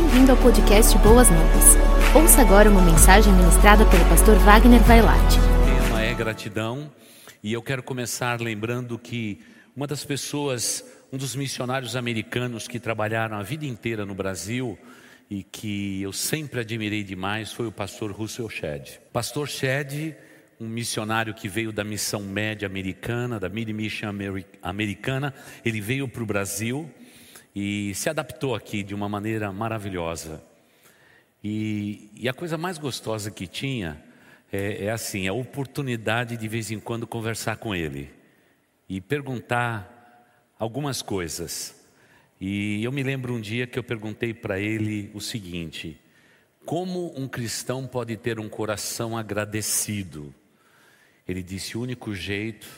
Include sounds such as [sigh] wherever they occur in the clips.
Bem-vindo ao podcast Boas Novas. Ouça agora uma mensagem ministrada pelo pastor Wagner Vailate. O tema é gratidão e eu quero começar lembrando que uma das pessoas, um dos missionários americanos que trabalharam a vida inteira no Brasil e que eu sempre admirei demais foi o pastor Russell Shedd. Pastor Shedd, um missionário que veio da missão média americana, da Mid Mission americana, ele veio para o Brasil e se adaptou aqui de uma maneira maravilhosa. E, e a coisa mais gostosa que tinha é, é assim, a oportunidade de vez em quando conversar com ele e perguntar algumas coisas. E eu me lembro um dia que eu perguntei para ele o seguinte: como um cristão pode ter um coração agradecido? Ele disse: o único jeito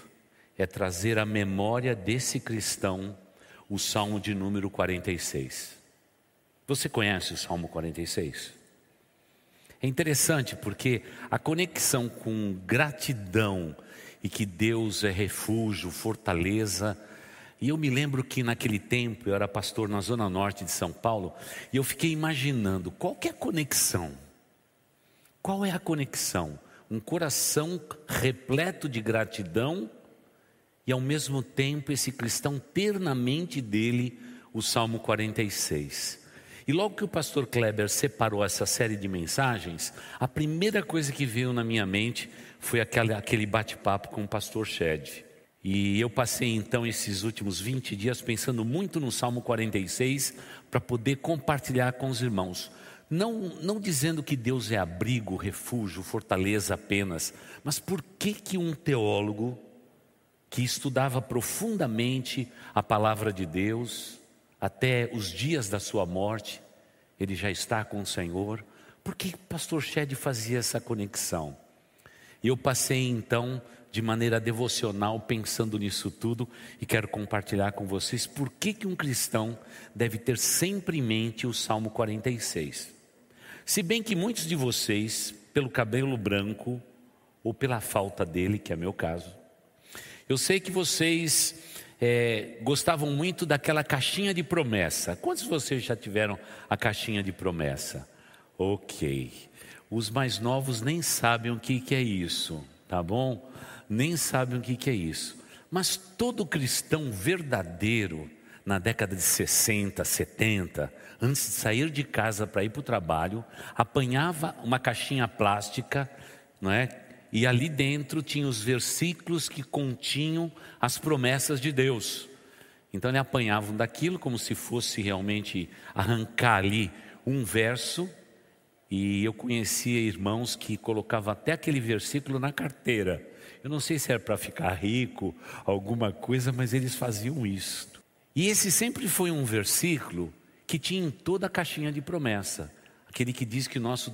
é trazer à memória desse cristão o Salmo de número 46. Você conhece o Salmo 46? É interessante porque a conexão com gratidão e que Deus é refúgio, fortaleza. E eu me lembro que naquele tempo eu era pastor na zona norte de São Paulo e eu fiquei imaginando qual é a conexão. Qual é a conexão? Um coração repleto de gratidão e ao mesmo tempo esse cristão ter na mente dele o Salmo 46. E logo que o pastor Kleber separou essa série de mensagens, a primeira coisa que veio na minha mente foi aquele, aquele bate-papo com o pastor Shed. E eu passei então esses últimos 20 dias pensando muito no Salmo 46 para poder compartilhar com os irmãos. Não, não dizendo que Deus é abrigo, refúgio, fortaleza apenas, mas por que que um teólogo que estudava profundamente a palavra de Deus, até os dias da sua morte, ele já está com o Senhor. Por que pastor Shed fazia essa conexão? E eu passei então de maneira devocional pensando nisso tudo e quero compartilhar com vocês por que, que um cristão deve ter sempre em mente o Salmo 46. Se bem que muitos de vocês, pelo cabelo branco ou pela falta dele, que é meu caso, eu sei que vocês é, gostavam muito daquela caixinha de promessa. Quantos de vocês já tiveram a caixinha de promessa? Ok. Os mais novos nem sabem o que, que é isso, tá bom? Nem sabem o que, que é isso. Mas todo cristão verdadeiro, na década de 60, 70, antes de sair de casa para ir para o trabalho, apanhava uma caixinha plástica, não é? E ali dentro tinha os versículos que continham as promessas de Deus. Então ele apanhava daquilo como se fosse realmente arrancar ali um verso, e eu conhecia irmãos que colocavam até aquele versículo na carteira. Eu não sei se era para ficar rico, alguma coisa, mas eles faziam isso. E esse sempre foi um versículo que tinha em toda a caixinha de promessa. Aquele que diz que nosso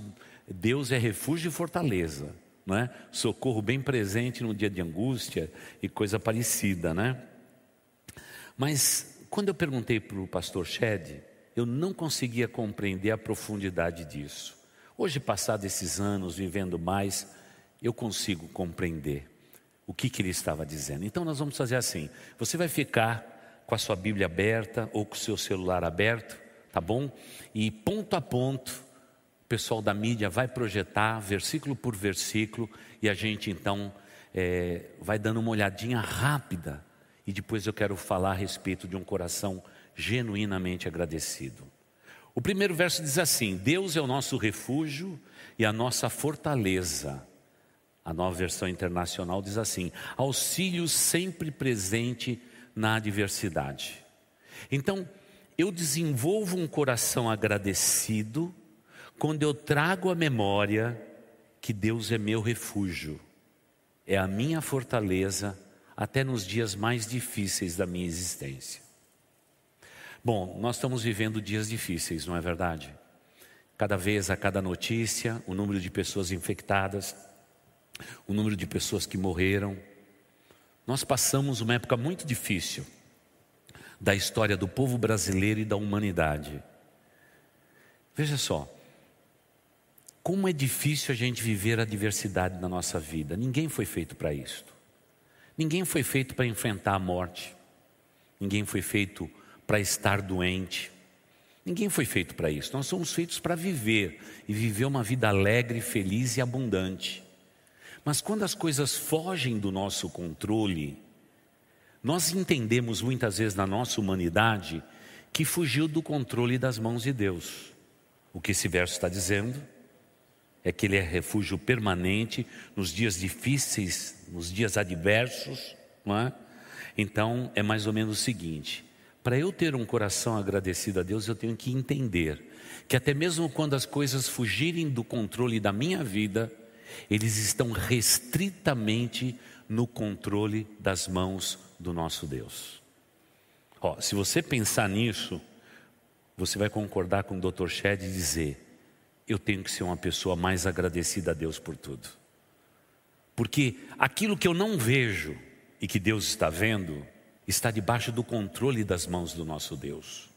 Deus é refúgio e fortaleza não é? Socorro bem presente no dia de angústia e coisa parecida, né? Mas quando eu perguntei para o pastor Shed, eu não conseguia compreender a profundidade disso. Hoje, passados esses anos, vivendo mais, eu consigo compreender o que, que ele estava dizendo. Então, nós vamos fazer assim: você vai ficar com a sua Bíblia aberta ou com o seu celular aberto, tá bom? E ponto a ponto, o pessoal da mídia vai projetar versículo por versículo e a gente então é, vai dando uma olhadinha rápida e depois eu quero falar a respeito de um coração genuinamente agradecido. O primeiro verso diz assim: Deus é o nosso refúgio e a nossa fortaleza. A nova versão internacional diz assim: auxílio sempre presente na adversidade. Então, eu desenvolvo um coração agradecido quando eu trago a memória que Deus é meu refúgio, é a minha fortaleza até nos dias mais difíceis da minha existência. Bom, nós estamos vivendo dias difíceis, não é verdade? Cada vez, a cada notícia, o número de pessoas infectadas, o número de pessoas que morreram. Nós passamos uma época muito difícil da história do povo brasileiro e da humanidade. Veja só, como é difícil a gente viver a diversidade na nossa vida. Ninguém foi feito para isso. Ninguém foi feito para enfrentar a morte. Ninguém foi feito para estar doente. Ninguém foi feito para isso. Nós somos feitos para viver e viver uma vida alegre, feliz e abundante. Mas quando as coisas fogem do nosso controle, nós entendemos muitas vezes na nossa humanidade que fugiu do controle das mãos de Deus. O que esse verso está dizendo é que ele é refúgio permanente nos dias difíceis, nos dias adversos, não é? Então é mais ou menos o seguinte: para eu ter um coração agradecido a Deus, eu tenho que entender que até mesmo quando as coisas fugirem do controle da minha vida, eles estão restritamente no controle das mãos do nosso Deus. Se você pensar nisso, você vai concordar com o Dr. Shed e dizer: eu tenho que ser uma pessoa mais agradecida a Deus por tudo. Porque aquilo que eu não vejo e que Deus está vendo, está debaixo do controle das mãos do nosso Deus.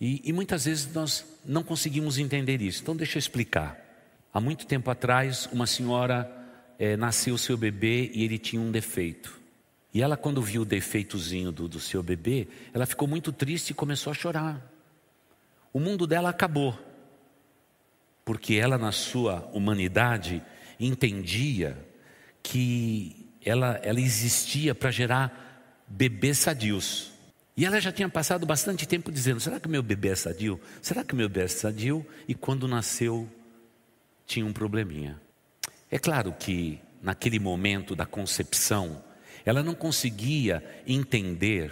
E, e muitas vezes nós não conseguimos entender isso. Então, deixa eu explicar. Há muito tempo atrás, uma senhora é, nasceu seu bebê e ele tinha um defeito. E ela, quando viu o defeitozinho do, do seu bebê, ela ficou muito triste e começou a chorar. O mundo dela acabou, porque ela, na sua humanidade, entendia que ela, ela existia para gerar bebês sadios. E ela já tinha passado bastante tempo dizendo: será que meu bebê é sadio? Será que meu bebê é sadio? E quando nasceu, tinha um probleminha. É claro que naquele momento da concepção, ela não conseguia entender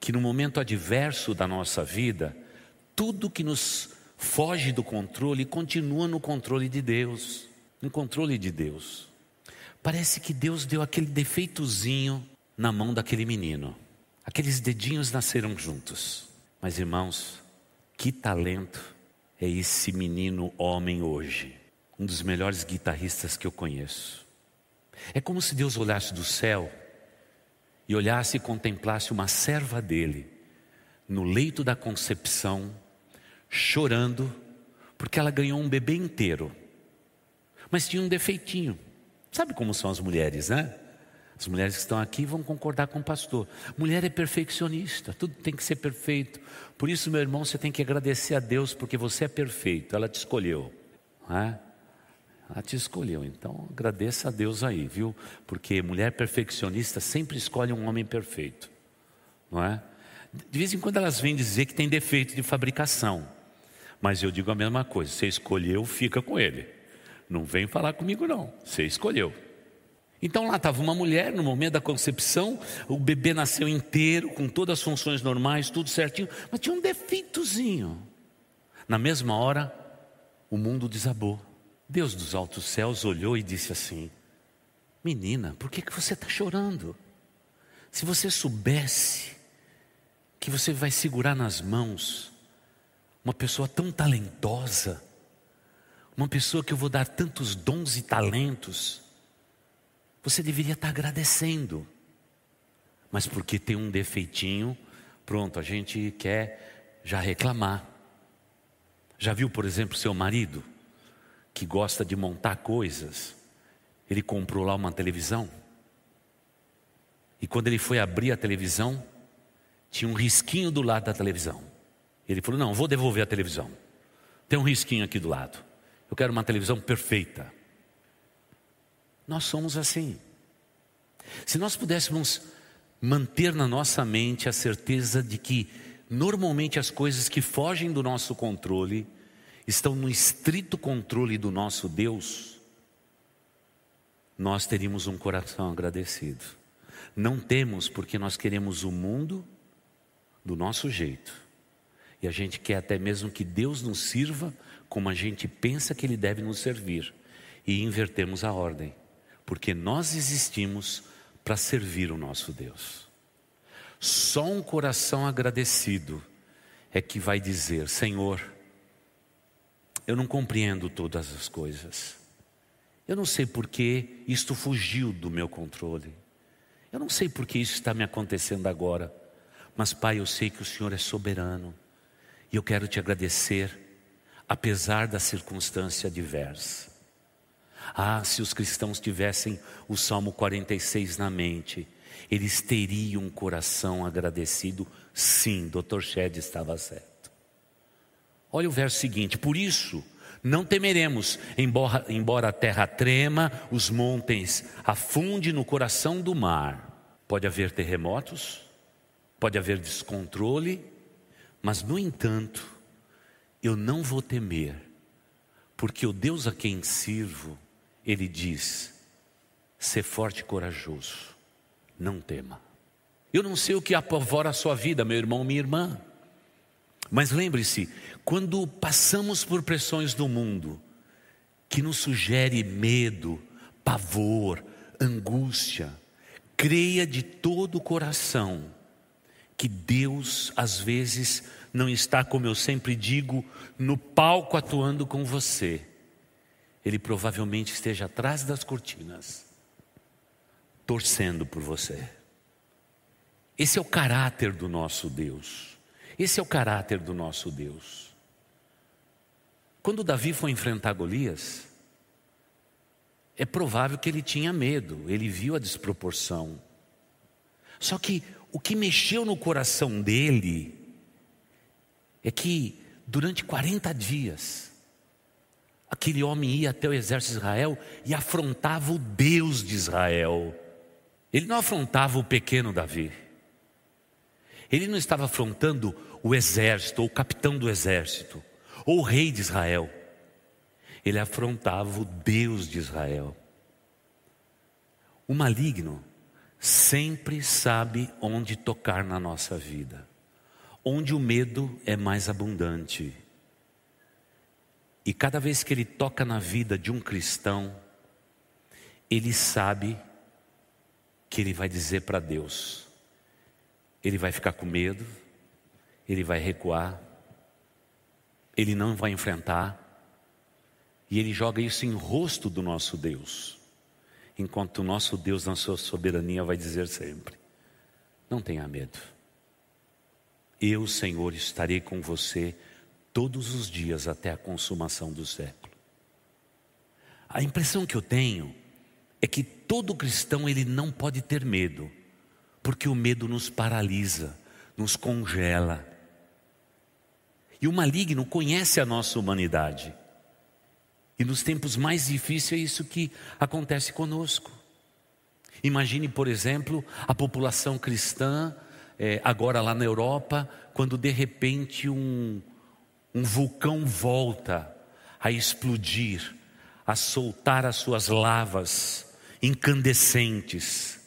que no momento adverso da nossa vida, tudo que nos foge do controle continua no controle de Deus, no controle de Deus. Parece que Deus deu aquele defeitozinho na mão daquele menino. Aqueles dedinhos nasceram juntos. Mas irmãos, que talento é esse menino homem hoje? Um dos melhores guitarristas que eu conheço. É como se Deus olhasse do céu e olhasse e contemplasse uma serva dele no leito da concepção, chorando, porque ela ganhou um bebê inteiro, mas tinha um defeitinho. Sabe como são as mulheres, né? As mulheres que estão aqui vão concordar com o pastor. Mulher é perfeccionista, tudo tem que ser perfeito. Por isso, meu irmão, você tem que agradecer a Deus, porque você é perfeito, ela te escolheu. Não é? Ela te escolheu, então agradeça a Deus aí, viu? Porque mulher perfeccionista sempre escolhe um homem perfeito, não é? De vez em quando elas vêm dizer que tem defeito de fabricação, mas eu digo a mesma coisa: você escolheu, fica com ele. Não vem falar comigo, não. Você escolheu. Então lá estava uma mulher, no momento da concepção, o bebê nasceu inteiro, com todas as funções normais, tudo certinho, mas tinha um defeitozinho. Na mesma hora, o mundo desabou. Deus dos altos céus olhou e disse assim: Menina, por que, que você está chorando? Se você soubesse que você vai segurar nas mãos uma pessoa tão talentosa, uma pessoa que eu vou dar tantos dons e talentos, você deveria estar agradecendo. Mas porque tem um defeitinho, pronto, a gente quer já reclamar. Já viu, por exemplo, seu marido? que gosta de montar coisas, ele comprou lá uma televisão. E quando ele foi abrir a televisão, tinha um risquinho do lado da televisão. Ele falou: Não, vou devolver a televisão. Tem um risquinho aqui do lado. Eu quero uma televisão perfeita. Nós somos assim. Se nós pudéssemos manter na nossa mente a certeza de que normalmente as coisas que fogem do nosso controle estão no estrito controle do nosso Deus, nós teríamos um coração agradecido. Não temos porque nós queremos o mundo do nosso jeito. E a gente quer até mesmo que Deus nos sirva como a gente pensa que Ele deve nos servir. E invertemos a ordem, porque nós existimos para servir o nosso Deus. Só um coração agradecido é que vai dizer: Senhor, eu não compreendo todas as coisas. Eu não sei por que isto fugiu do meu controle. Eu não sei por que isso está me acontecendo agora. Mas, Pai, eu sei que o Senhor é soberano. E eu quero te agradecer, apesar da circunstância adversa. Ah, se os cristãos tivessem o Salmo 46 na mente, eles teriam um coração agradecido. Sim, Dr. Shed estava certo. Olha o verso seguinte: Por isso não temeremos, embora, embora a terra trema, os montes afunde no coração do mar. Pode haver terremotos, pode haver descontrole, mas no entanto, eu não vou temer, porque o Deus a quem sirvo, ele diz: ser forte e corajoso, não tema. Eu não sei o que apavora a sua vida, meu irmão, minha irmã. Mas lembre-se, quando passamos por pressões do mundo que nos sugere medo, pavor, angústia, creia de todo o coração que Deus às vezes não está, como eu sempre digo, no palco atuando com você. Ele provavelmente esteja atrás das cortinas, torcendo por você. Esse é o caráter do nosso Deus. Esse é o caráter do nosso Deus. Quando Davi foi enfrentar Golias, é provável que ele tinha medo, ele viu a desproporção. Só que o que mexeu no coração dele é que durante 40 dias, aquele homem ia até o exército de Israel e afrontava o Deus de Israel. Ele não afrontava o pequeno Davi. Ele não estava afrontando o exército, ou o capitão do exército, ou o rei de Israel. Ele afrontava o Deus de Israel. O maligno sempre sabe onde tocar na nossa vida, onde o medo é mais abundante. E cada vez que ele toca na vida de um cristão, ele sabe que ele vai dizer para Deus: ele vai ficar com medo, ele vai recuar, ele não vai enfrentar, e ele joga isso em rosto do nosso Deus, enquanto o nosso Deus, na sua soberania, vai dizer sempre: não tenha medo, eu, Senhor, estarei com você todos os dias até a consumação do século. A impressão que eu tenho é que todo cristão ele não pode ter medo, porque o medo nos paralisa, nos congela. E o maligno conhece a nossa humanidade. E nos tempos mais difíceis é isso que acontece conosco. Imagine, por exemplo, a população cristã, é, agora lá na Europa, quando de repente um, um vulcão volta a explodir, a soltar as suas lavas incandescentes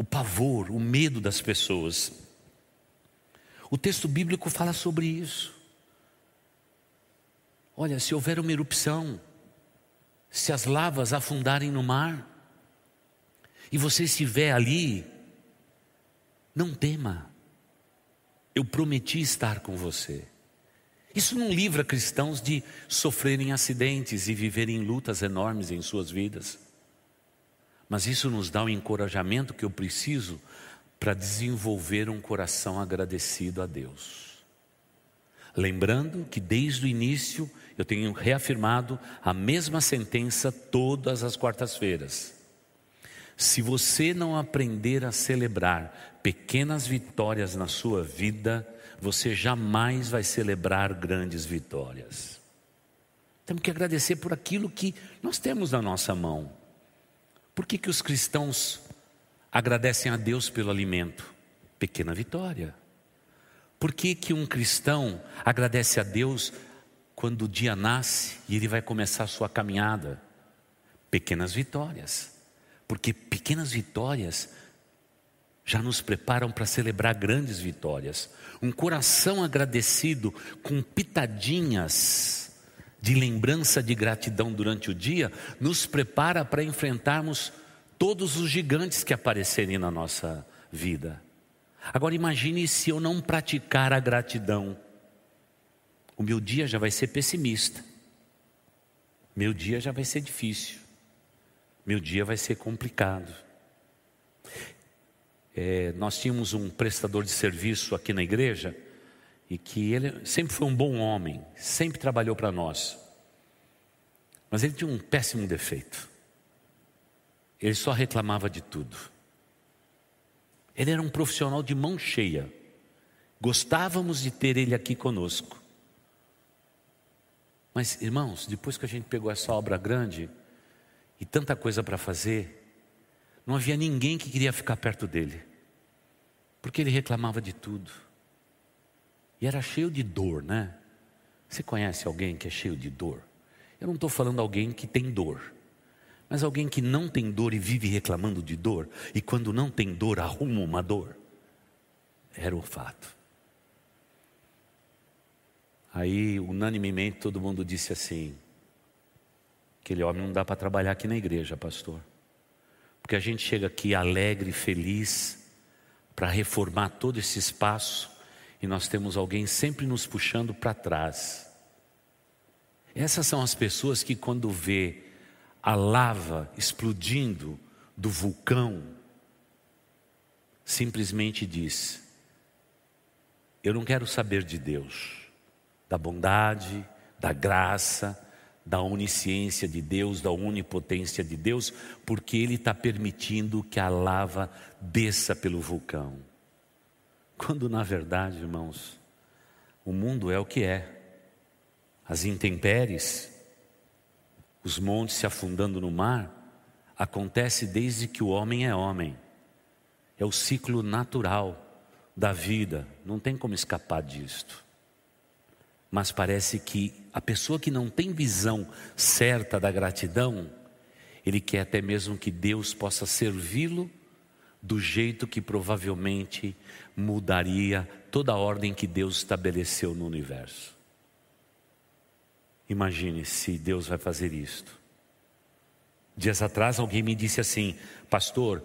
o pavor, o medo das pessoas. O texto bíblico fala sobre isso. Olha, se houver uma erupção, se as lavas afundarem no mar, e você estiver ali, não tema, eu prometi estar com você. Isso não livra cristãos de sofrerem acidentes e viverem lutas enormes em suas vidas. Mas isso nos dá o encorajamento que eu preciso para desenvolver um coração agradecido a Deus. Lembrando que desde o início eu tenho reafirmado a mesma sentença todas as quartas-feiras. Se você não aprender a celebrar pequenas vitórias na sua vida, você jamais vai celebrar grandes vitórias. Temos que agradecer por aquilo que nós temos na nossa mão. Por que, que os cristãos agradecem a Deus pelo alimento? Pequena vitória. Por que, que um cristão agradece a Deus quando o dia nasce e ele vai começar a sua caminhada? Pequenas vitórias. Porque pequenas vitórias já nos preparam para celebrar grandes vitórias. Um coração agradecido com pitadinhas de lembrança de gratidão durante o dia, nos prepara para enfrentarmos todos os gigantes que aparecerem na nossa vida. Agora imagine se eu não praticar a gratidão. O meu dia já vai ser pessimista. Meu dia já vai ser difícil. Meu dia vai ser complicado. É, nós tínhamos um prestador de serviço aqui na igreja e que ele sempre foi um bom homem, sempre trabalhou para nós. Mas ele tinha um péssimo defeito. Ele só reclamava de tudo. Ele era um profissional de mão cheia. Gostávamos de ter ele aqui conosco, Mas, irmãos, depois que a gente pegou essa obra grande e tanta coisa para fazer, não havia ninguém que queria ficar perto dele, porque ele reclamava de tudo. E era cheio de dor, né? Você conhece alguém que é cheio de dor? Eu não estou falando alguém que tem dor, mas alguém que não tem dor e vive reclamando de dor, e quando não tem dor, arruma uma dor. Era o fato. Aí, unanimemente, todo mundo disse assim: aquele homem não dá para trabalhar aqui na igreja, pastor. Porque a gente chega aqui alegre, feliz, para reformar todo esse espaço, e nós temos alguém sempre nos puxando para trás. Essas são as pessoas que, quando vê a lava explodindo do vulcão, simplesmente diz: Eu não quero saber de Deus, da bondade, da graça, da onisciência de Deus, da onipotência de Deus, porque Ele está permitindo que a lava desça pelo vulcão. Quando na verdade, irmãos, o mundo é o que é. As intempéries, os montes se afundando no mar, acontece desde que o homem é homem. É o ciclo natural da vida, não tem como escapar disto. Mas parece que a pessoa que não tem visão certa da gratidão, ele quer até mesmo que Deus possa servi-lo do jeito que provavelmente mudaria toda a ordem que Deus estabeleceu no universo. Imagine se Deus vai fazer isto. Dias atrás alguém me disse assim, pastor,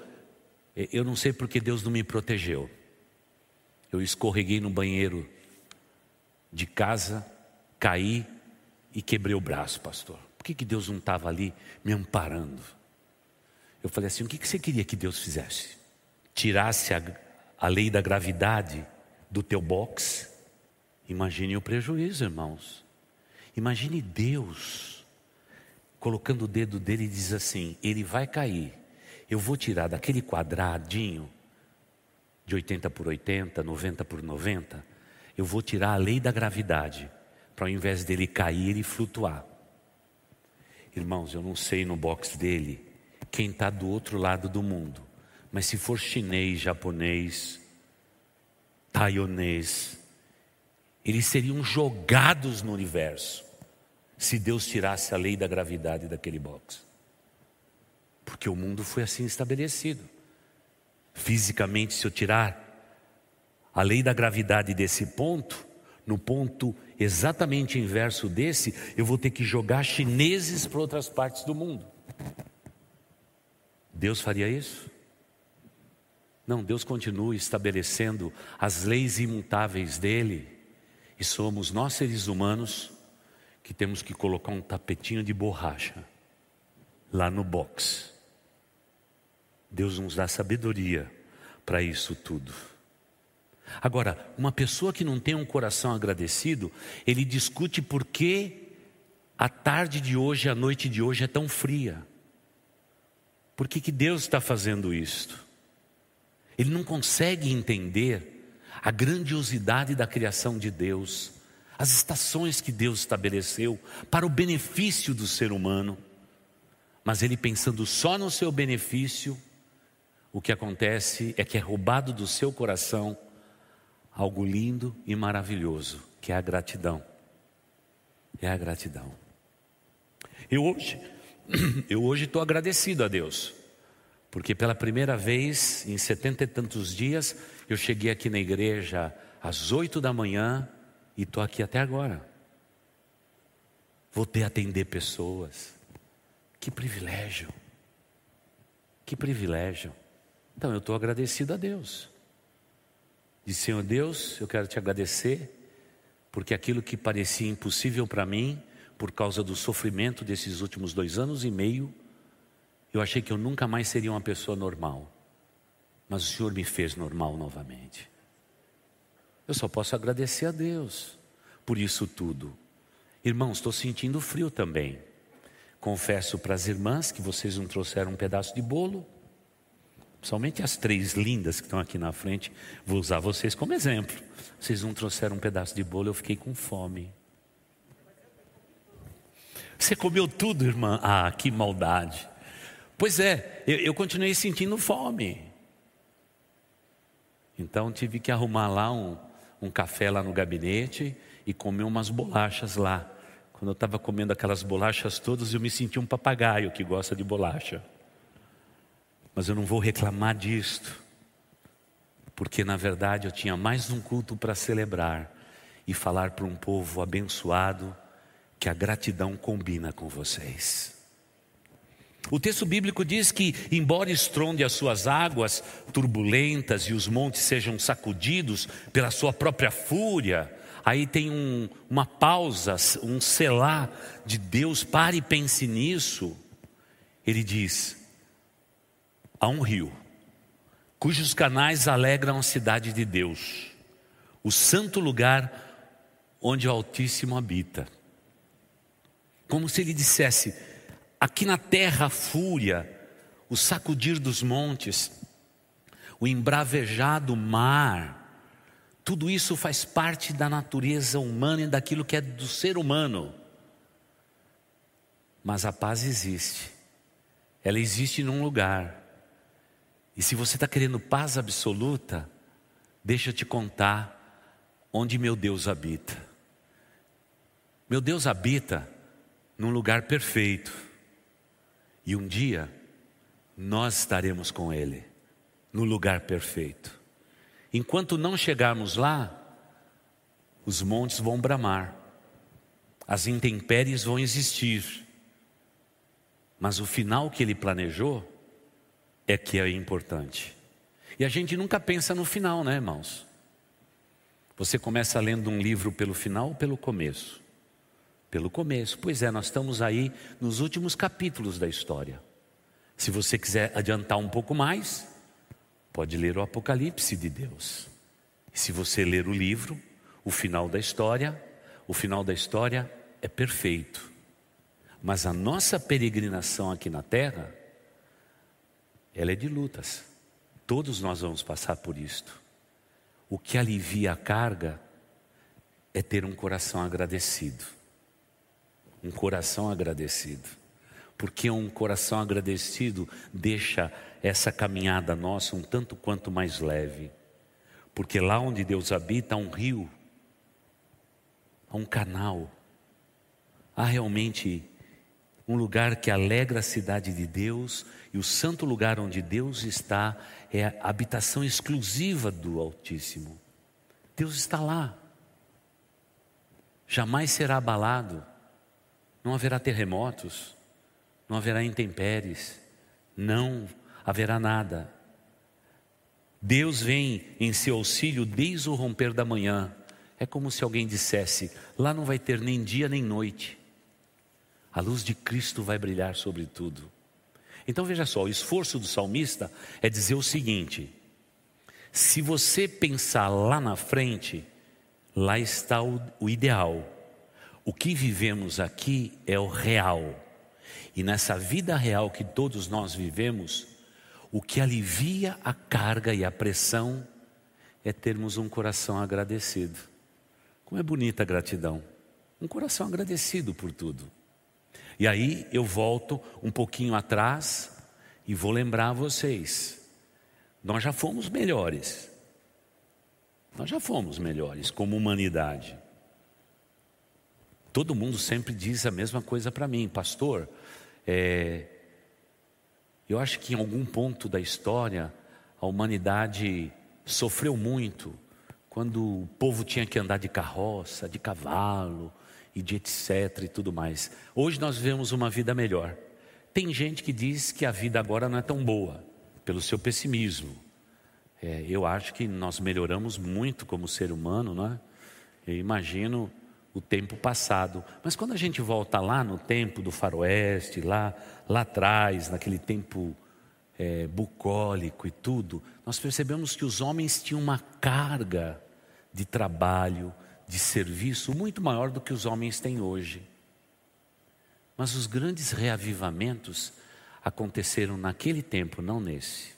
eu não sei porque Deus não me protegeu. Eu escorreguei no banheiro de casa, caí e quebrei o braço, pastor. Por que, que Deus não estava ali me amparando? Eu falei assim: o que, que você queria que Deus fizesse? Tirasse a, a lei da gravidade do teu box? Imagine o prejuízo, irmãos. Imagine Deus colocando o dedo dele e diz assim: ele vai cair. Eu vou tirar daquele quadradinho de 80 por 80, 90 por 90 eu vou tirar a lei da gravidade, para ao invés dele cair, ele flutuar. Irmãos, eu não sei no box dele quem está do outro lado do mundo, mas se for chinês, japonês, taiwanês, eles seriam jogados no universo se Deus tirasse a lei da gravidade daquele box. Porque o mundo foi assim estabelecido. Fisicamente, se eu tirar a lei da gravidade desse ponto, no ponto exatamente inverso desse, eu vou ter que jogar chineses para outras partes do mundo. Deus faria isso? Não, Deus continua estabelecendo as leis imutáveis dele, e somos nós seres humanos que temos que colocar um tapetinho de borracha lá no box. Deus nos dá sabedoria para isso tudo. Agora, uma pessoa que não tem um coração agradecido, ele discute por que a tarde de hoje, a noite de hoje é tão fria. Por que, que Deus está fazendo isto? Ele não consegue entender a grandiosidade da criação de Deus, as estações que Deus estabeleceu para o benefício do ser humano, mas ele pensando só no seu benefício, o que acontece é que é roubado do seu coração algo lindo e maravilhoso, que é a gratidão. É a gratidão. Eu hoje, [clears throat] eu hoje estou agradecido a Deus, porque pela primeira vez em setenta e tantos dias, eu cheguei aqui na igreja às oito da manhã e estou aqui até agora. Vou ter atender pessoas. Que privilégio. Que privilégio. Então eu estou agradecido a Deus. Diz, Senhor Deus, eu quero te agradecer, porque aquilo que parecia impossível para mim, por causa do sofrimento desses últimos dois anos e meio, eu achei que eu nunca mais seria uma pessoa normal. Mas o Senhor me fez normal novamente. Eu só posso agradecer a Deus por isso tudo. Irmãos, estou sentindo frio também. Confesso para as irmãs que vocês não trouxeram um pedaço de bolo. Somente as três lindas que estão aqui na frente, vou usar vocês como exemplo. Vocês não trouxeram um pedaço de bolo, eu fiquei com fome. Você comeu tudo, irmã? Ah, que maldade. Pois é, eu, eu continuei sentindo fome. Então tive que arrumar lá um, um café lá no gabinete e comer umas bolachas lá. Quando eu estava comendo aquelas bolachas todas, eu me senti um papagaio que gosta de bolacha. Mas eu não vou reclamar disto, porque na verdade eu tinha mais um culto para celebrar e falar para um povo abençoado que a gratidão combina com vocês. O texto bíblico diz que, embora estronde as suas águas turbulentas e os montes sejam sacudidos pela sua própria fúria, aí tem um, uma pausa, um selar de Deus, pare e pense nisso. Ele diz: há um rio, cujos canais alegram a cidade de Deus, o santo lugar onde o Altíssimo habita. Como se ele dissesse: Aqui na terra a fúria, o sacudir dos montes, o embravejado mar, tudo isso faz parte da natureza humana e daquilo que é do ser humano. Mas a paz existe, ela existe num lugar. E se você está querendo paz absoluta, deixa eu te contar onde meu Deus habita. Meu Deus habita num lugar perfeito. E um dia nós estaremos com Ele no lugar perfeito. Enquanto não chegarmos lá, os montes vão bramar, as intempéries vão existir, mas o final que Ele planejou é que é importante. E a gente nunca pensa no final, né, irmãos? Você começa lendo um livro pelo final ou pelo começo? Pelo começo. Pois é, nós estamos aí nos últimos capítulos da história. Se você quiser adiantar um pouco mais, pode ler o Apocalipse de Deus. E se você ler o livro, o final da história, o final da história é perfeito. Mas a nossa peregrinação aqui na terra, ela é de lutas. Todos nós vamos passar por isto. O que alivia a carga é ter um coração agradecido um coração agradecido. Porque um coração agradecido deixa essa caminhada nossa um tanto quanto mais leve. Porque lá onde Deus habita há um rio, há um canal, há realmente um lugar que alegra a cidade de Deus e o santo lugar onde Deus está é a habitação exclusiva do Altíssimo. Deus está lá, jamais será abalado não haverá terremotos, não haverá intempéries, não haverá nada. Deus vem em seu auxílio desde o romper da manhã. É como se alguém dissesse: lá não vai ter nem dia nem noite. A luz de Cristo vai brilhar sobre tudo. Então veja só, o esforço do salmista é dizer o seguinte: se você pensar lá na frente, lá está o, o ideal. O que vivemos aqui é o real. E nessa vida real que todos nós vivemos, o que alivia a carga e a pressão é termos um coração agradecido. Como é bonita a gratidão. Um coração agradecido por tudo. E aí eu volto um pouquinho atrás e vou lembrar vocês. Nós já fomos melhores. Nós já fomos melhores como humanidade. Todo mundo sempre diz a mesma coisa para mim, pastor. É, eu acho que em algum ponto da história a humanidade sofreu muito quando o povo tinha que andar de carroça, de cavalo e de etc e tudo mais. Hoje nós vemos uma vida melhor. Tem gente que diz que a vida agora não é tão boa, pelo seu pessimismo. É, eu acho que nós melhoramos muito como ser humano, não é? Eu imagino o tempo passado. Mas quando a gente volta lá no tempo do faroeste, lá, lá atrás, naquele tempo é, bucólico e tudo, nós percebemos que os homens tinham uma carga de trabalho, de serviço muito maior do que os homens têm hoje. Mas os grandes reavivamentos aconteceram naquele tempo, não nesse.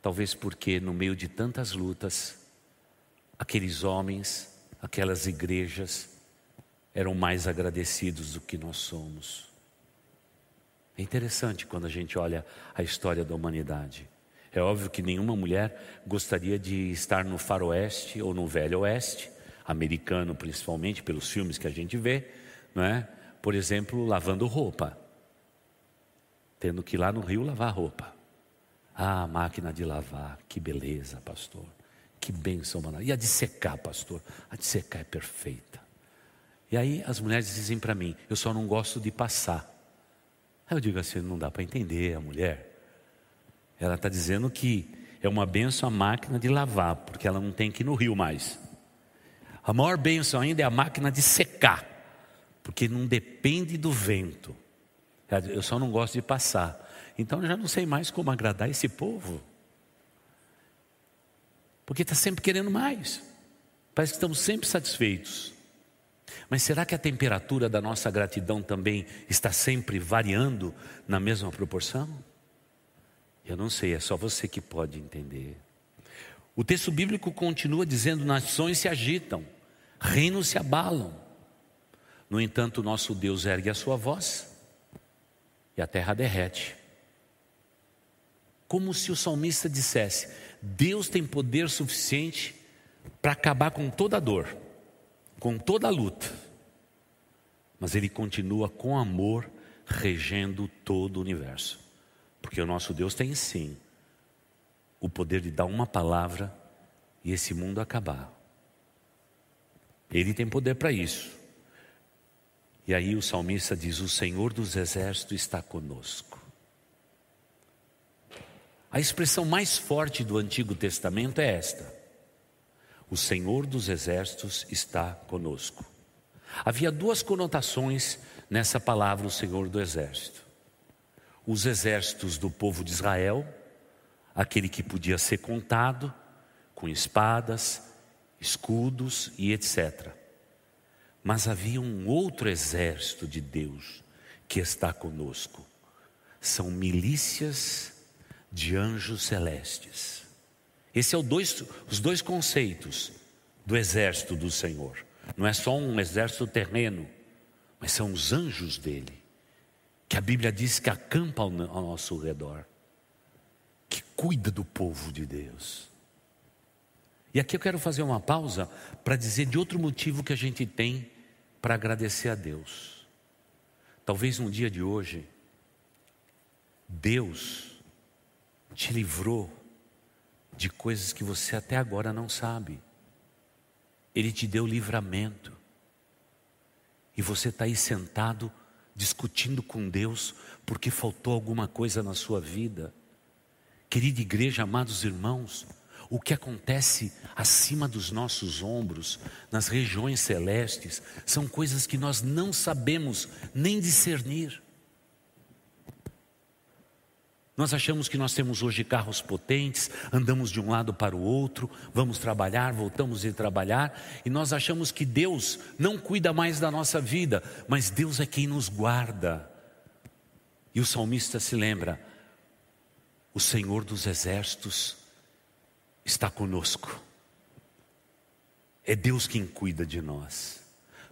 Talvez porque no meio de tantas lutas, aqueles homens aquelas igrejas eram mais agradecidos do que nós somos. É interessante quando a gente olha a história da humanidade. É óbvio que nenhuma mulher gostaria de estar no faroeste ou no velho oeste, americano principalmente, pelos filmes que a gente vê, não é? por exemplo, lavando roupa. Tendo que ir lá no rio lavar roupa. Ah, máquina de lavar, que beleza, pastor. Que bênção, mano. E a de secar, pastor? A de secar é perfeita. E aí as mulheres dizem para mim: eu só não gosto de passar. Aí eu digo assim: não dá para entender a mulher. Ela está dizendo que é uma benção a máquina de lavar, porque ela não tem que ir no rio mais. A maior benção ainda é a máquina de secar, porque não depende do vento. Eu só não gosto de passar. Então eu já não sei mais como agradar esse povo. Porque está sempre querendo mais. Parece que estamos sempre satisfeitos. Mas será que a temperatura da nossa gratidão também está sempre variando na mesma proporção? Eu não sei, é só você que pode entender. O texto bíblico continua dizendo: nações se agitam, reinos se abalam. No entanto, nosso Deus ergue a sua voz e a terra derrete. Como se o salmista dissesse: Deus tem poder suficiente para acabar com toda a dor, com toda a luta, mas Ele continua com amor regendo todo o universo, porque o nosso Deus tem sim o poder de dar uma palavra e esse mundo acabar. Ele tem poder para isso. E aí o salmista diz: O Senhor dos exércitos está conosco. A expressão mais forte do Antigo Testamento é esta: O Senhor dos exércitos está conosco. Havia duas conotações nessa palavra, o Senhor do exército. Os exércitos do povo de Israel, aquele que podia ser contado, com espadas, escudos e etc. Mas havia um outro exército de Deus que está conosco. São milícias de anjos celestes. Esse é o dois, os dois conceitos do exército do Senhor. Não é só um exército terreno, mas são os anjos dele, que a Bíblia diz que acampa ao, nosso redor, que cuida do povo de Deus. E aqui eu quero fazer uma pausa para dizer de outro motivo que a gente tem para agradecer a Deus. Talvez no dia de hoje, Deus te livrou de coisas que você até agora não sabe. Ele te deu livramento. E você está aí sentado discutindo com Deus porque faltou alguma coisa na sua vida. Querida igreja, amados irmãos, o que acontece acima dos nossos ombros, nas regiões celestes, são coisas que nós não sabemos nem discernir. Nós achamos que nós temos hoje carros potentes, andamos de um lado para o outro, vamos trabalhar, voltamos a trabalhar, e nós achamos que Deus não cuida mais da nossa vida, mas Deus é quem nos guarda. E o salmista se lembra: o Senhor dos exércitos está conosco. É Deus quem cuida de nós.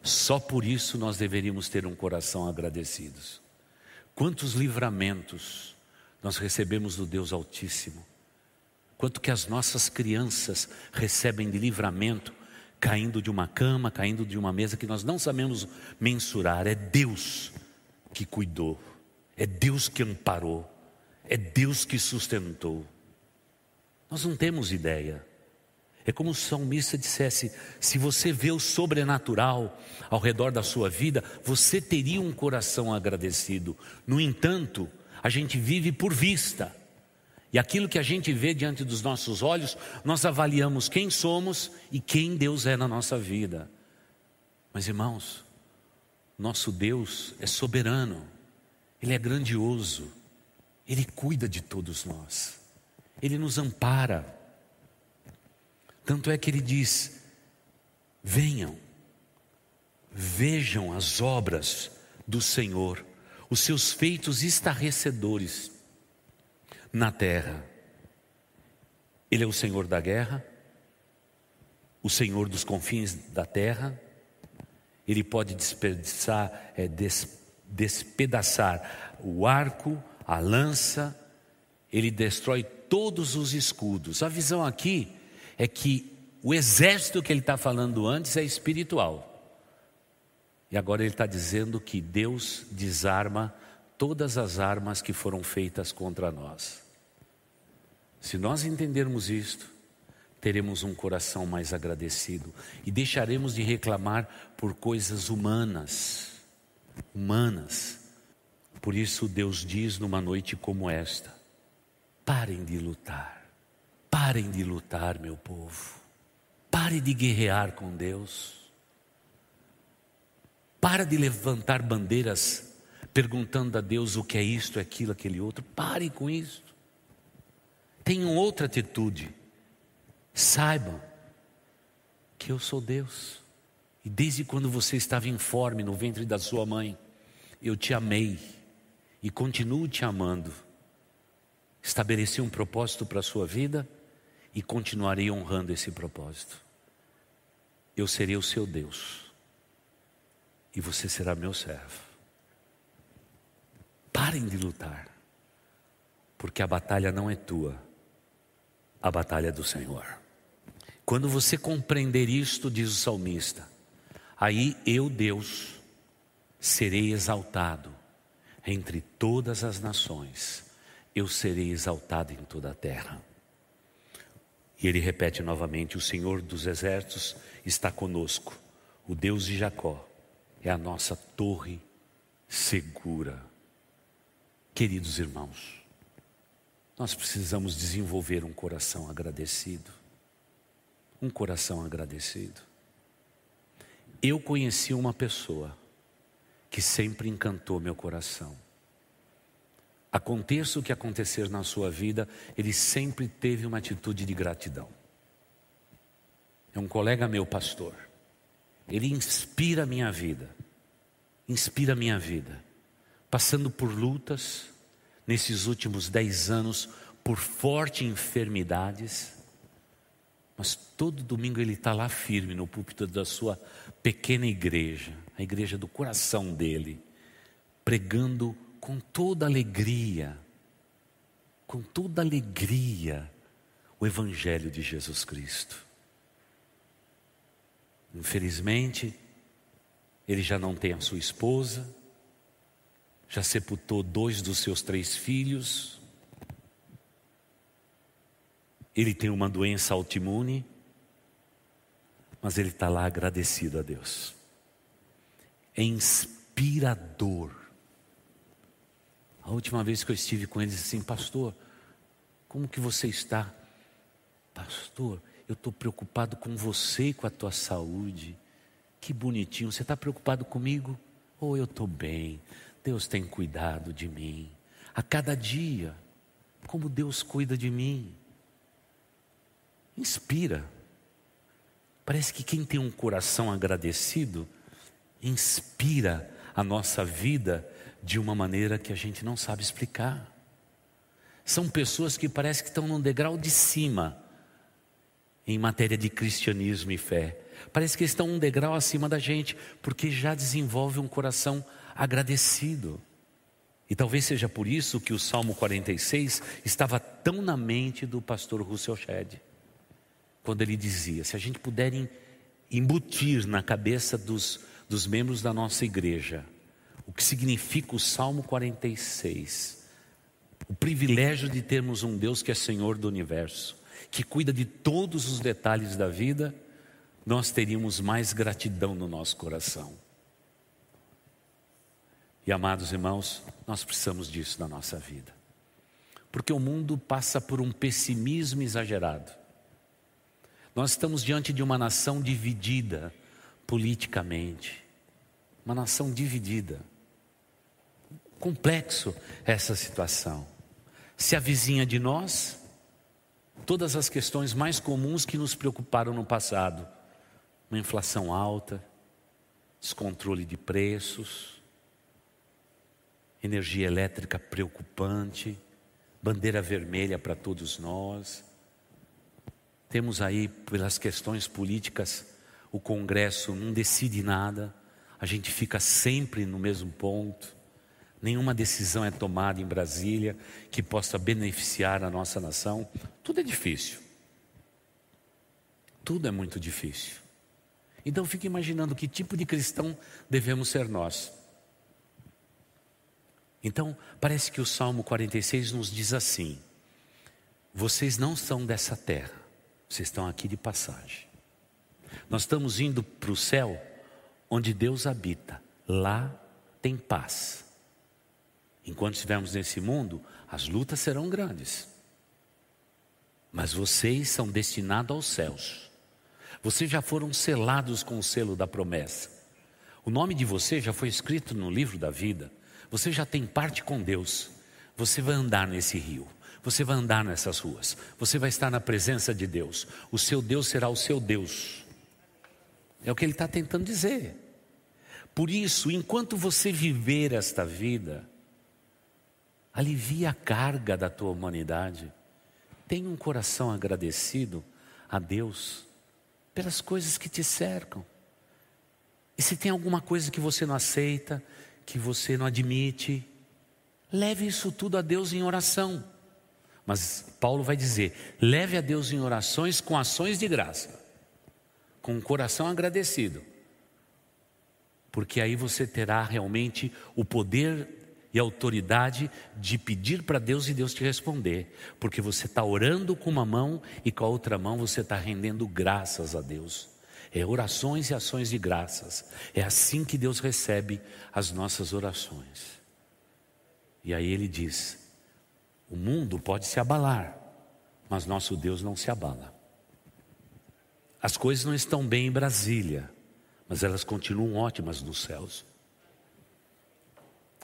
Só por isso nós deveríamos ter um coração agradecidos. Quantos livramentos nós recebemos do Deus Altíssimo. Quanto que as nossas crianças recebem de livramento, caindo de uma cama, caindo de uma mesa que nós não sabemos mensurar. É Deus que cuidou, é Deus que amparou, é Deus que sustentou. Nós não temos ideia. É como se o salmista dissesse: se você vê o sobrenatural ao redor da sua vida, você teria um coração agradecido. No entanto, a gente vive por vista. E aquilo que a gente vê diante dos nossos olhos, nós avaliamos quem somos e quem Deus é na nossa vida. Mas irmãos, nosso Deus é soberano, Ele é grandioso, Ele cuida de todos nós, Ele nos ampara. Tanto é que Ele diz: venham, vejam as obras do Senhor os seus feitos estarrecedores na terra. Ele é o Senhor da guerra, o Senhor dos confins da terra, ele pode despedaçar, é, des, despedaçar o arco, a lança, ele destrói todos os escudos. A visão aqui é que o exército que ele está falando antes é espiritual. E agora ele está dizendo que Deus desarma todas as armas que foram feitas contra nós. Se nós entendermos isto, teremos um coração mais agradecido e deixaremos de reclamar por coisas humanas. Humanas. Por isso Deus diz numa noite como esta: parem de lutar, parem de lutar, meu povo, pare de guerrear com Deus. Para de levantar bandeiras perguntando a Deus o que é isto, aquilo, aquele outro. Pare com isso. Tenham outra atitude. Saibam que eu sou Deus. E desde quando você estava informe no ventre da sua mãe, eu te amei e continuo te amando. Estabeleci um propósito para a sua vida e continuarei honrando esse propósito. Eu serei o seu Deus e você será meu servo. Parem de lutar, porque a batalha não é tua, a batalha é do Senhor. Quando você compreender isto, diz o salmista, aí eu, Deus, serei exaltado entre todas as nações, eu serei exaltado em toda a terra. E ele repete novamente: O Senhor dos exércitos está conosco, o Deus de Jacó é a nossa torre segura. Queridos irmãos, nós precisamos desenvolver um coração agradecido. Um coração agradecido. Eu conheci uma pessoa que sempre encantou meu coração. Aconteça o que acontecer na sua vida, ele sempre teve uma atitude de gratidão. É um colega meu, pastor. Ele inspira a minha vida. Inspira a minha vida. Passando por lutas, nesses últimos dez anos, por fortes enfermidades. Mas todo domingo ele está lá firme no púlpito da sua pequena igreja, a igreja do coração dele, pregando com toda alegria, com toda alegria, o Evangelho de Jesus Cristo. Infelizmente, ele já não tem a sua esposa, já sepultou dois dos seus três filhos, ele tem uma doença autoimune, mas ele está lá agradecido a Deus. É inspirador. A última vez que eu estive com ele, disse assim, pastor, como que você está? Pastor, eu estou preocupado com você e com a tua saúde. Que bonitinho, você está preocupado comigo? Ou oh, eu estou bem, Deus tem cuidado de mim. A cada dia, como Deus cuida de mim. Inspira. Parece que quem tem um coração agradecido, inspira a nossa vida de uma maneira que a gente não sabe explicar. São pessoas que parece que estão num degrau de cima em matéria de cristianismo e fé. Parece que estão um degrau acima da gente, porque já desenvolve um coração agradecido. E talvez seja por isso que o Salmo 46 estava tão na mente do pastor Russell Shedd, quando ele dizia: se a gente puder embutir na cabeça dos, dos membros da nossa igreja o que significa o Salmo 46, o privilégio de termos um Deus que é Senhor do universo, que cuida de todos os detalhes da vida, nós teríamos mais gratidão no nosso coração. E amados irmãos, nós precisamos disso na nossa vida. Porque o mundo passa por um pessimismo exagerado. Nós estamos diante de uma nação dividida politicamente, uma nação dividida. Complexo essa situação. Se avizinha de nós, todas as questões mais comuns que nos preocuparam no passado: uma inflação alta, descontrole de preços, energia elétrica preocupante, bandeira vermelha para todos nós. Temos aí, pelas questões políticas, o Congresso não decide nada, a gente fica sempre no mesmo ponto. Nenhuma decisão é tomada em Brasília que possa beneficiar a nossa nação. Tudo é difícil. Tudo é muito difícil. Então fique imaginando que tipo de cristão devemos ser nós. Então, parece que o Salmo 46 nos diz assim: Vocês não são dessa terra, vocês estão aqui de passagem. Nós estamos indo para o céu, onde Deus habita, lá tem paz. Enquanto estivermos nesse mundo, as lutas serão grandes. Mas vocês são destinados aos céus. Vocês já foram selados com o selo da promessa. O nome de você já foi escrito no livro da vida. Você já tem parte com Deus. Você vai andar nesse rio. Você vai andar nessas ruas. Você vai estar na presença de Deus. O seu Deus será o seu Deus. É o que ele está tentando dizer. Por isso, enquanto você viver esta vida, alivia a carga da tua humanidade. Tenha um coração agradecido a Deus pelas coisas que te cercam. E se tem alguma coisa que você não aceita, que você não admite, leve isso tudo a Deus em oração. Mas Paulo vai dizer: leve a Deus em orações com ações de graça, com um coração agradecido, porque aí você terá realmente o poder e autoridade de pedir para Deus e Deus te responder, porque você está orando com uma mão e com a outra mão você está rendendo graças a Deus. É orações e ações de graças. É assim que Deus recebe as nossas orações. E aí ele diz: o mundo pode se abalar, mas nosso Deus não se abala. As coisas não estão bem em Brasília, mas elas continuam ótimas nos céus.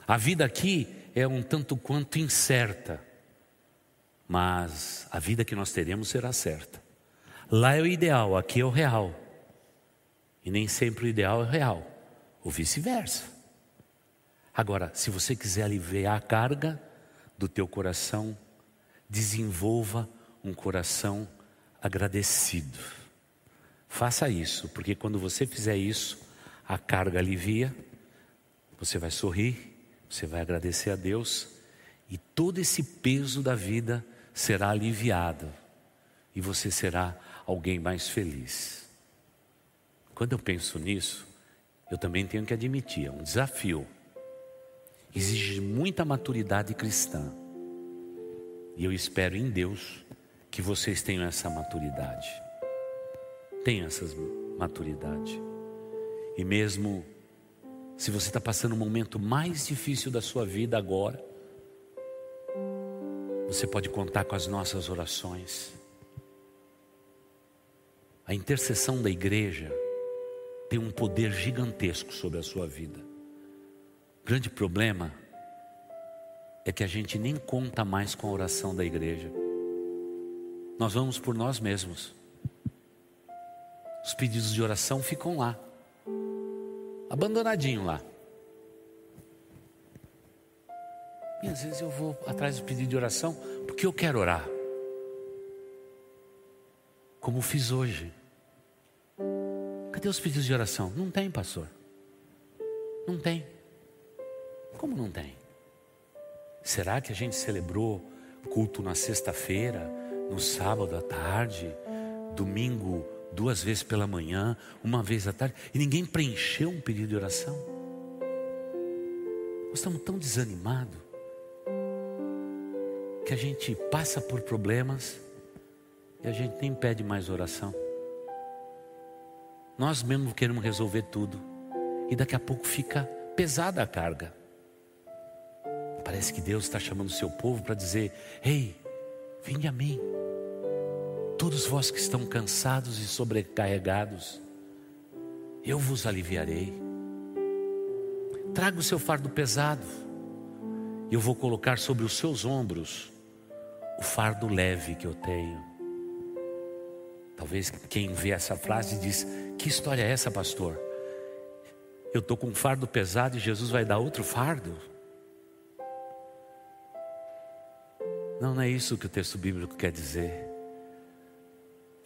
A vida aqui é um tanto quanto incerta, mas a vida que nós teremos será certa. Lá é o ideal, aqui é o real. E nem sempre o ideal é real, ou vice-versa. Agora, se você quiser aliviar a carga do teu coração, desenvolva um coração agradecido. Faça isso, porque quando você fizer isso, a carga alivia, você vai sorrir, você vai agradecer a Deus e todo esse peso da vida será aliviado e você será alguém mais feliz. Quando eu penso nisso, eu também tenho que admitir, é um desafio. Exige muita maturidade cristã. E eu espero em Deus que vocês tenham essa maturidade. Tenham essa maturidade. E mesmo se você está passando o momento mais difícil da sua vida agora, você pode contar com as nossas orações. A intercessão da igreja tem um poder gigantesco sobre a sua vida. O grande problema é que a gente nem conta mais com a oração da igreja. Nós vamos por nós mesmos. Os pedidos de oração ficam lá, abandonadinho lá. E às vezes eu vou atrás do pedido de oração porque eu quero orar. Como fiz hoje. Cadê os pedidos de oração? Não tem, pastor. Não tem. Como não tem? Será que a gente celebrou culto na sexta-feira, no sábado à tarde, domingo duas vezes pela manhã, uma vez à tarde, e ninguém preencheu um pedido de oração? Nós estamos tão desanimados que a gente passa por problemas e a gente nem pede mais oração. Nós mesmos queremos resolver tudo. E daqui a pouco fica pesada a carga. Parece que Deus está chamando o seu povo para dizer: Ei, vinde a mim. Todos vós que estão cansados e sobrecarregados, eu vos aliviarei. Traga o seu fardo pesado, e eu vou colocar sobre os seus ombros o fardo leve que eu tenho. Talvez quem vê essa frase diz: Que história é essa, pastor? Eu estou com um fardo pesado e Jesus vai dar outro fardo? Não, não é isso que o texto bíblico quer dizer.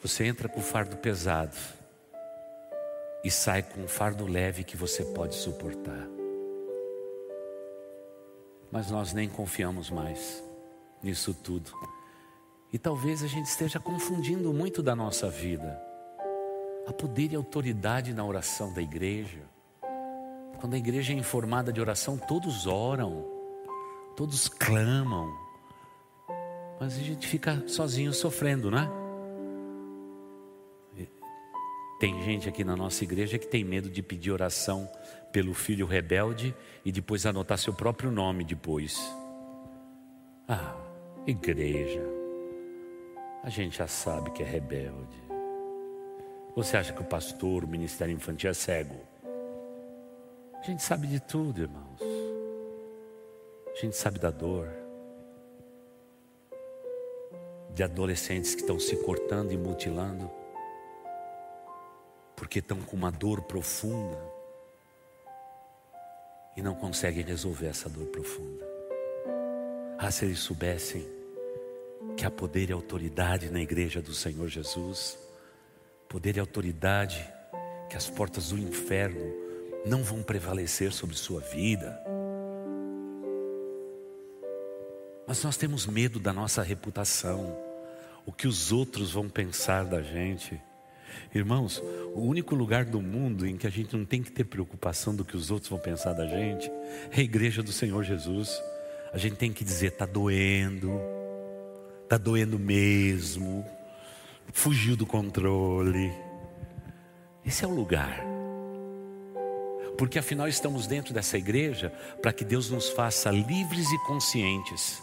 Você entra com o fardo pesado e sai com um fardo leve que você pode suportar. Mas nós nem confiamos mais nisso tudo. E talvez a gente esteja confundindo muito da nossa vida. Há poder e autoridade na oração da igreja. Quando a igreja é informada de oração, todos oram, todos clamam, mas a gente fica sozinho sofrendo, né? Tem gente aqui na nossa igreja que tem medo de pedir oração pelo filho rebelde e depois anotar seu próprio nome depois. Ah, igreja. A gente já sabe que é rebelde. Você acha que o pastor, o ministério infantil é cego? A gente sabe de tudo, irmãos. A gente sabe da dor. De adolescentes que estão se cortando e mutilando porque estão com uma dor profunda e não conseguem resolver essa dor profunda. Ah, se eles soubessem que há poder e autoridade na igreja do Senhor Jesus, poder e autoridade que as portas do inferno não vão prevalecer sobre sua vida. Mas nós temos medo da nossa reputação, o que os outros vão pensar da gente. Irmãos, o único lugar do mundo em que a gente não tem que ter preocupação do que os outros vão pensar da gente é a igreja do Senhor Jesus. A gente tem que dizer: está doendo, está doendo mesmo, fugiu do controle. Esse é o lugar. Porque afinal estamos dentro dessa igreja para que Deus nos faça livres e conscientes.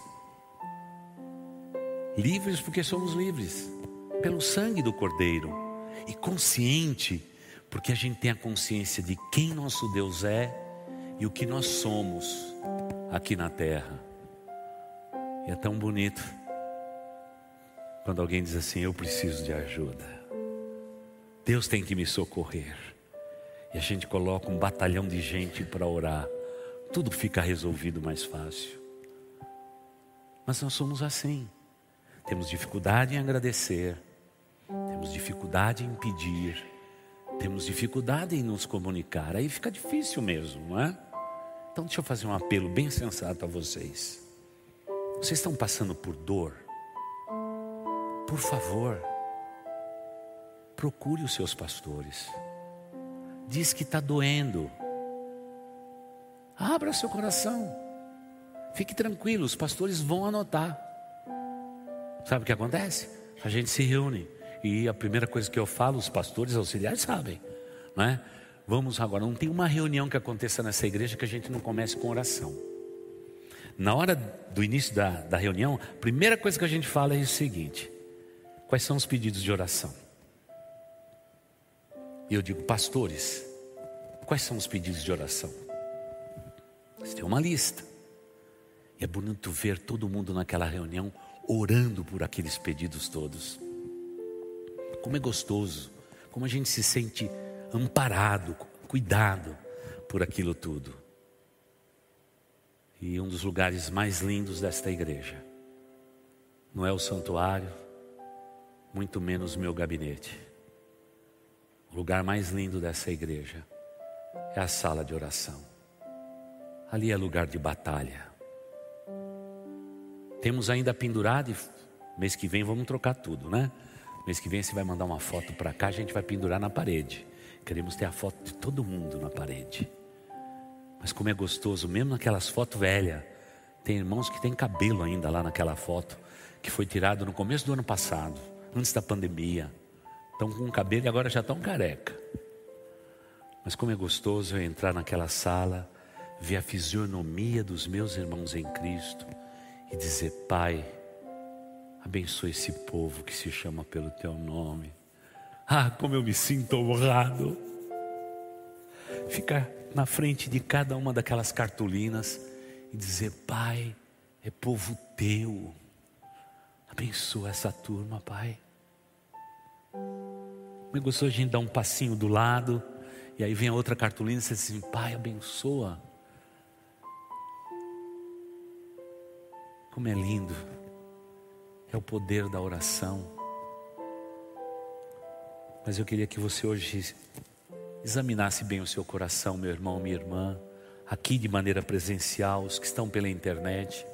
Livres porque somos livres, pelo sangue do Cordeiro e consciente, porque a gente tem a consciência de quem nosso Deus é e o que nós somos aqui na terra. E é tão bonito quando alguém diz assim: Eu preciso de ajuda. Deus tem que me socorrer. E a gente coloca um batalhão de gente para orar. Tudo fica resolvido mais fácil. Mas nós somos assim. Temos dificuldade em agradecer. Temos dificuldade em pedir, temos dificuldade em nos comunicar, aí fica difícil mesmo, não é? Então deixa eu fazer um apelo bem sensato a vocês. Vocês estão passando por dor? Por favor, procure os seus pastores. Diz que está doendo. Abra seu coração. Fique tranquilo, os pastores vão anotar. Sabe o que acontece? A gente se reúne. E a primeira coisa que eu falo, os pastores auxiliares sabem, não é? Vamos agora, não tem uma reunião que aconteça nessa igreja que a gente não comece com oração. Na hora do início da, da reunião, a primeira coisa que a gente fala é o seguinte: quais são os pedidos de oração? E eu digo, pastores, quais são os pedidos de oração? Você tem uma lista. E é bonito ver todo mundo naquela reunião orando por aqueles pedidos todos. Como é gostoso, como a gente se sente amparado, cuidado por aquilo tudo. E um dos lugares mais lindos desta igreja não é o santuário, muito menos o meu gabinete. O lugar mais lindo dessa igreja é a sala de oração. Ali é lugar de batalha. Temos ainda pendurado, e mês que vem vamos trocar tudo, né? Mês que vem você vai mandar uma foto para cá, a gente vai pendurar na parede. Queremos ter a foto de todo mundo na parede. Mas como é gostoso, mesmo naquelas fotos velhas, tem irmãos que têm cabelo ainda lá naquela foto, que foi tirado no começo do ano passado, antes da pandemia. Estão com cabelo e agora já estão careca. Mas como é gostoso eu entrar naquela sala, ver a fisionomia dos meus irmãos em Cristo e dizer: Pai, Abençoe esse povo que se chama pelo teu nome. Ah, como eu me sinto honrado. Ficar na frente de cada uma daquelas cartolinas e dizer: Pai, é povo teu. Abençoa essa turma, Pai. Me gostou a gente dar um passinho do lado, e aí vem a outra cartolina e diz assim: Pai, abençoa. Como é lindo é o poder da oração. Mas eu queria que você hoje examinasse bem o seu coração, meu irmão, minha irmã, aqui de maneira presencial, os que estão pela internet.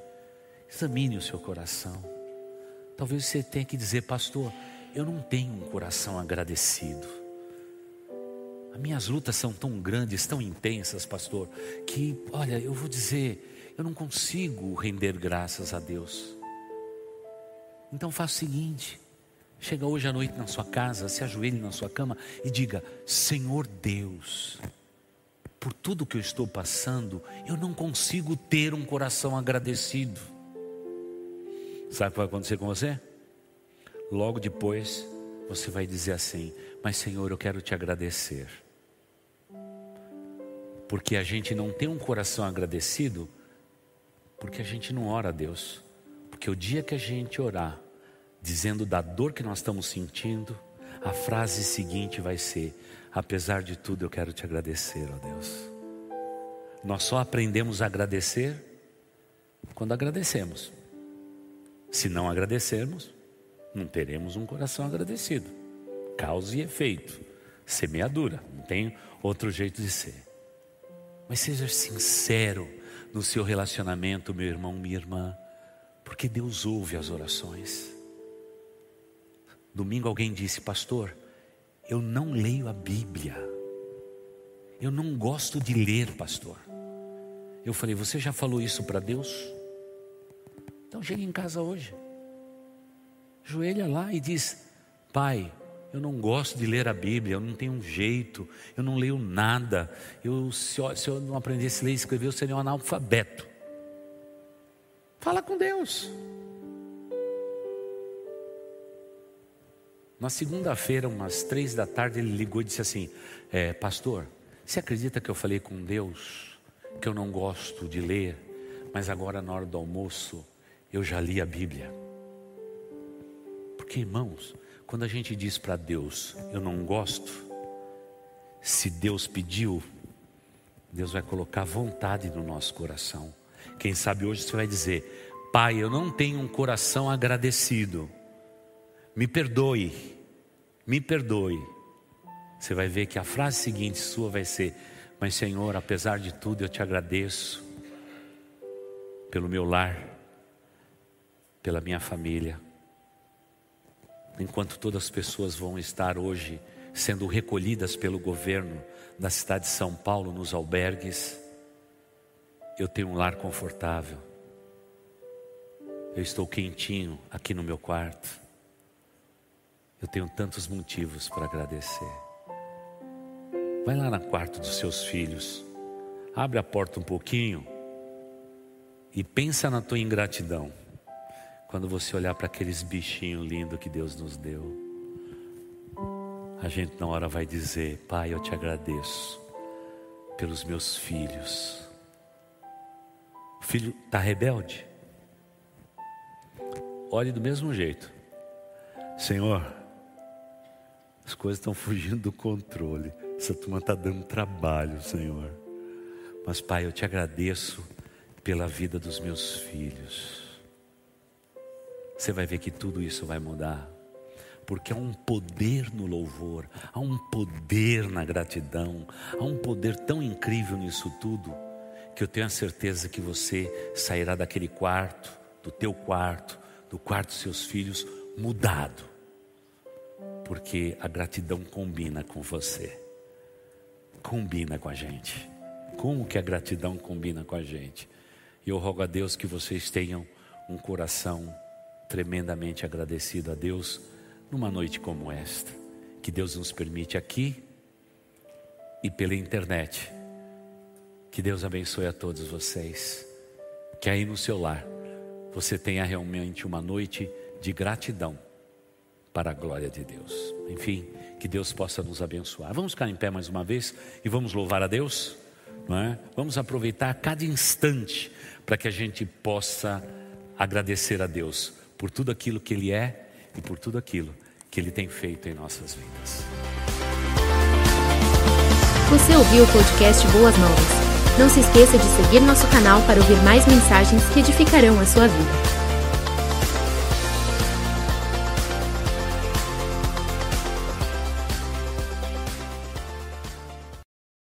Examine o seu coração. Talvez você tenha que dizer, pastor, eu não tenho um coração agradecido. As minhas lutas são tão grandes, tão intensas, pastor, que, olha, eu vou dizer, eu não consigo render graças a Deus. Então faça o seguinte: chega hoje à noite na sua casa, se ajoelhe na sua cama e diga: Senhor Deus, por tudo que eu estou passando, eu não consigo ter um coração agradecido. Sabe o que vai acontecer com você? Logo depois, você vai dizer assim: Mas Senhor, eu quero te agradecer. Porque a gente não tem um coração agradecido, porque a gente não ora a Deus. Porque o dia que a gente orar, dizendo da dor que nós estamos sentindo, a frase seguinte vai ser: Apesar de tudo, eu quero te agradecer, ó Deus. Nós só aprendemos a agradecer quando agradecemos. Se não agradecermos, não teremos um coração agradecido. Causa e efeito, semeadura, não tem outro jeito de ser. Mas seja sincero no seu relacionamento, meu irmão, minha irmã, porque Deus ouve as orações. Domingo alguém disse, pastor, eu não leio a Bíblia. Eu não gosto de ler, pastor. Eu falei, você já falou isso para Deus? Então chega em casa hoje. Joelha lá e diz: Pai, eu não gosto de ler a Bíblia, eu não tenho um jeito, eu não leio nada. Eu, se, eu, se eu não aprendesse a ler e escrever, eu seria um analfabeto. Fala com Deus. Na segunda-feira, umas três da tarde, ele ligou e disse assim: é, Pastor, você acredita que eu falei com Deus que eu não gosto de ler, mas agora na hora do almoço eu já li a Bíblia? Porque, irmãos, quando a gente diz para Deus, eu não gosto, se Deus pediu, Deus vai colocar vontade no nosso coração. Quem sabe hoje você vai dizer: Pai, eu não tenho um coração agradecido me perdoe, me perdoe. Você vai ver que a frase seguinte sua vai ser: Mas Senhor, apesar de tudo, eu te agradeço pelo meu lar, pela minha família. Enquanto todas as pessoas vão estar hoje sendo recolhidas pelo governo da cidade de São Paulo nos albergues, eu tenho um lar confortável. Eu estou quentinho aqui no meu quarto. Eu tenho tantos motivos para agradecer. Vai lá no quarto dos seus filhos, abre a porta um pouquinho e pensa na tua ingratidão. Quando você olhar para aqueles bichinhos lindos que Deus nos deu, a gente na hora vai dizer: Pai, eu te agradeço pelos meus filhos. O filho está rebelde? Olhe do mesmo jeito. Senhor, as coisas estão fugindo do controle. Essa turma está dando trabalho, Senhor. Mas, Pai, eu te agradeço pela vida dos meus filhos. Você vai ver que tudo isso vai mudar. Porque há um poder no louvor, há um poder na gratidão, há um poder tão incrível nisso tudo, que eu tenho a certeza que você sairá daquele quarto, do teu quarto, do quarto dos seus filhos, mudado porque a gratidão combina com você, combina com a gente. Como que a gratidão combina com a gente? E eu rogo a Deus que vocês tenham um coração tremendamente agradecido a Deus numa noite como esta. Que Deus nos permite aqui e pela internet. Que Deus abençoe a todos vocês. Que aí no seu lar você tenha realmente uma noite de gratidão para a glória de Deus. Enfim, que Deus possa nos abençoar. Vamos ficar em pé mais uma vez e vamos louvar a Deus? Não é? Vamos aproveitar cada instante para que a gente possa agradecer a Deus por tudo aquilo que Ele é e por tudo aquilo que Ele tem feito em nossas vidas. Você ouviu o podcast Boas Novas? Não se esqueça de seguir nosso canal para ouvir mais mensagens que edificarão a sua vida.